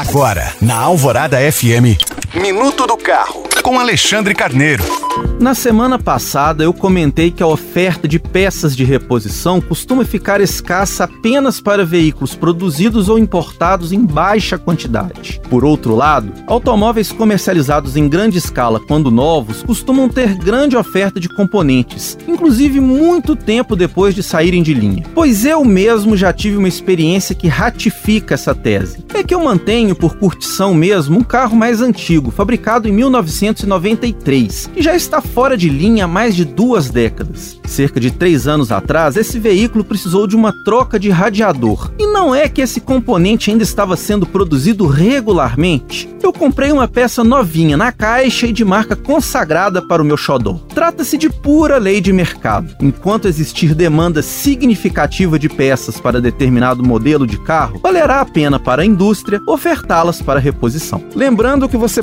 Agora, na Alvorada FM, Minuto do Carro, com Alexandre Carneiro. Na semana passada eu comentei que a oferta de peças de reposição costuma ficar escassa apenas para veículos produzidos ou importados em baixa quantidade. Por outro lado, automóveis comercializados em grande escala quando novos costumam ter grande oferta de componentes, inclusive muito tempo depois de saírem de linha. Pois eu mesmo já tive uma experiência que ratifica essa tese. É que eu mantenho por curtição mesmo um carro mais antigo, fabricado em 1993, que já está fora de linha há mais de duas décadas. Cerca de três anos atrás, esse veículo precisou de uma troca de radiador. E não é que esse componente ainda estava sendo produzido regularmente. Eu comprei uma peça novinha na caixa e de marca consagrada para o meu xodó. Trata-se de pura lei de mercado. Enquanto existir demanda significativa de peças para determinado modelo de carro, valerá a pena para a indústria ofertá-las para reposição. Lembrando que você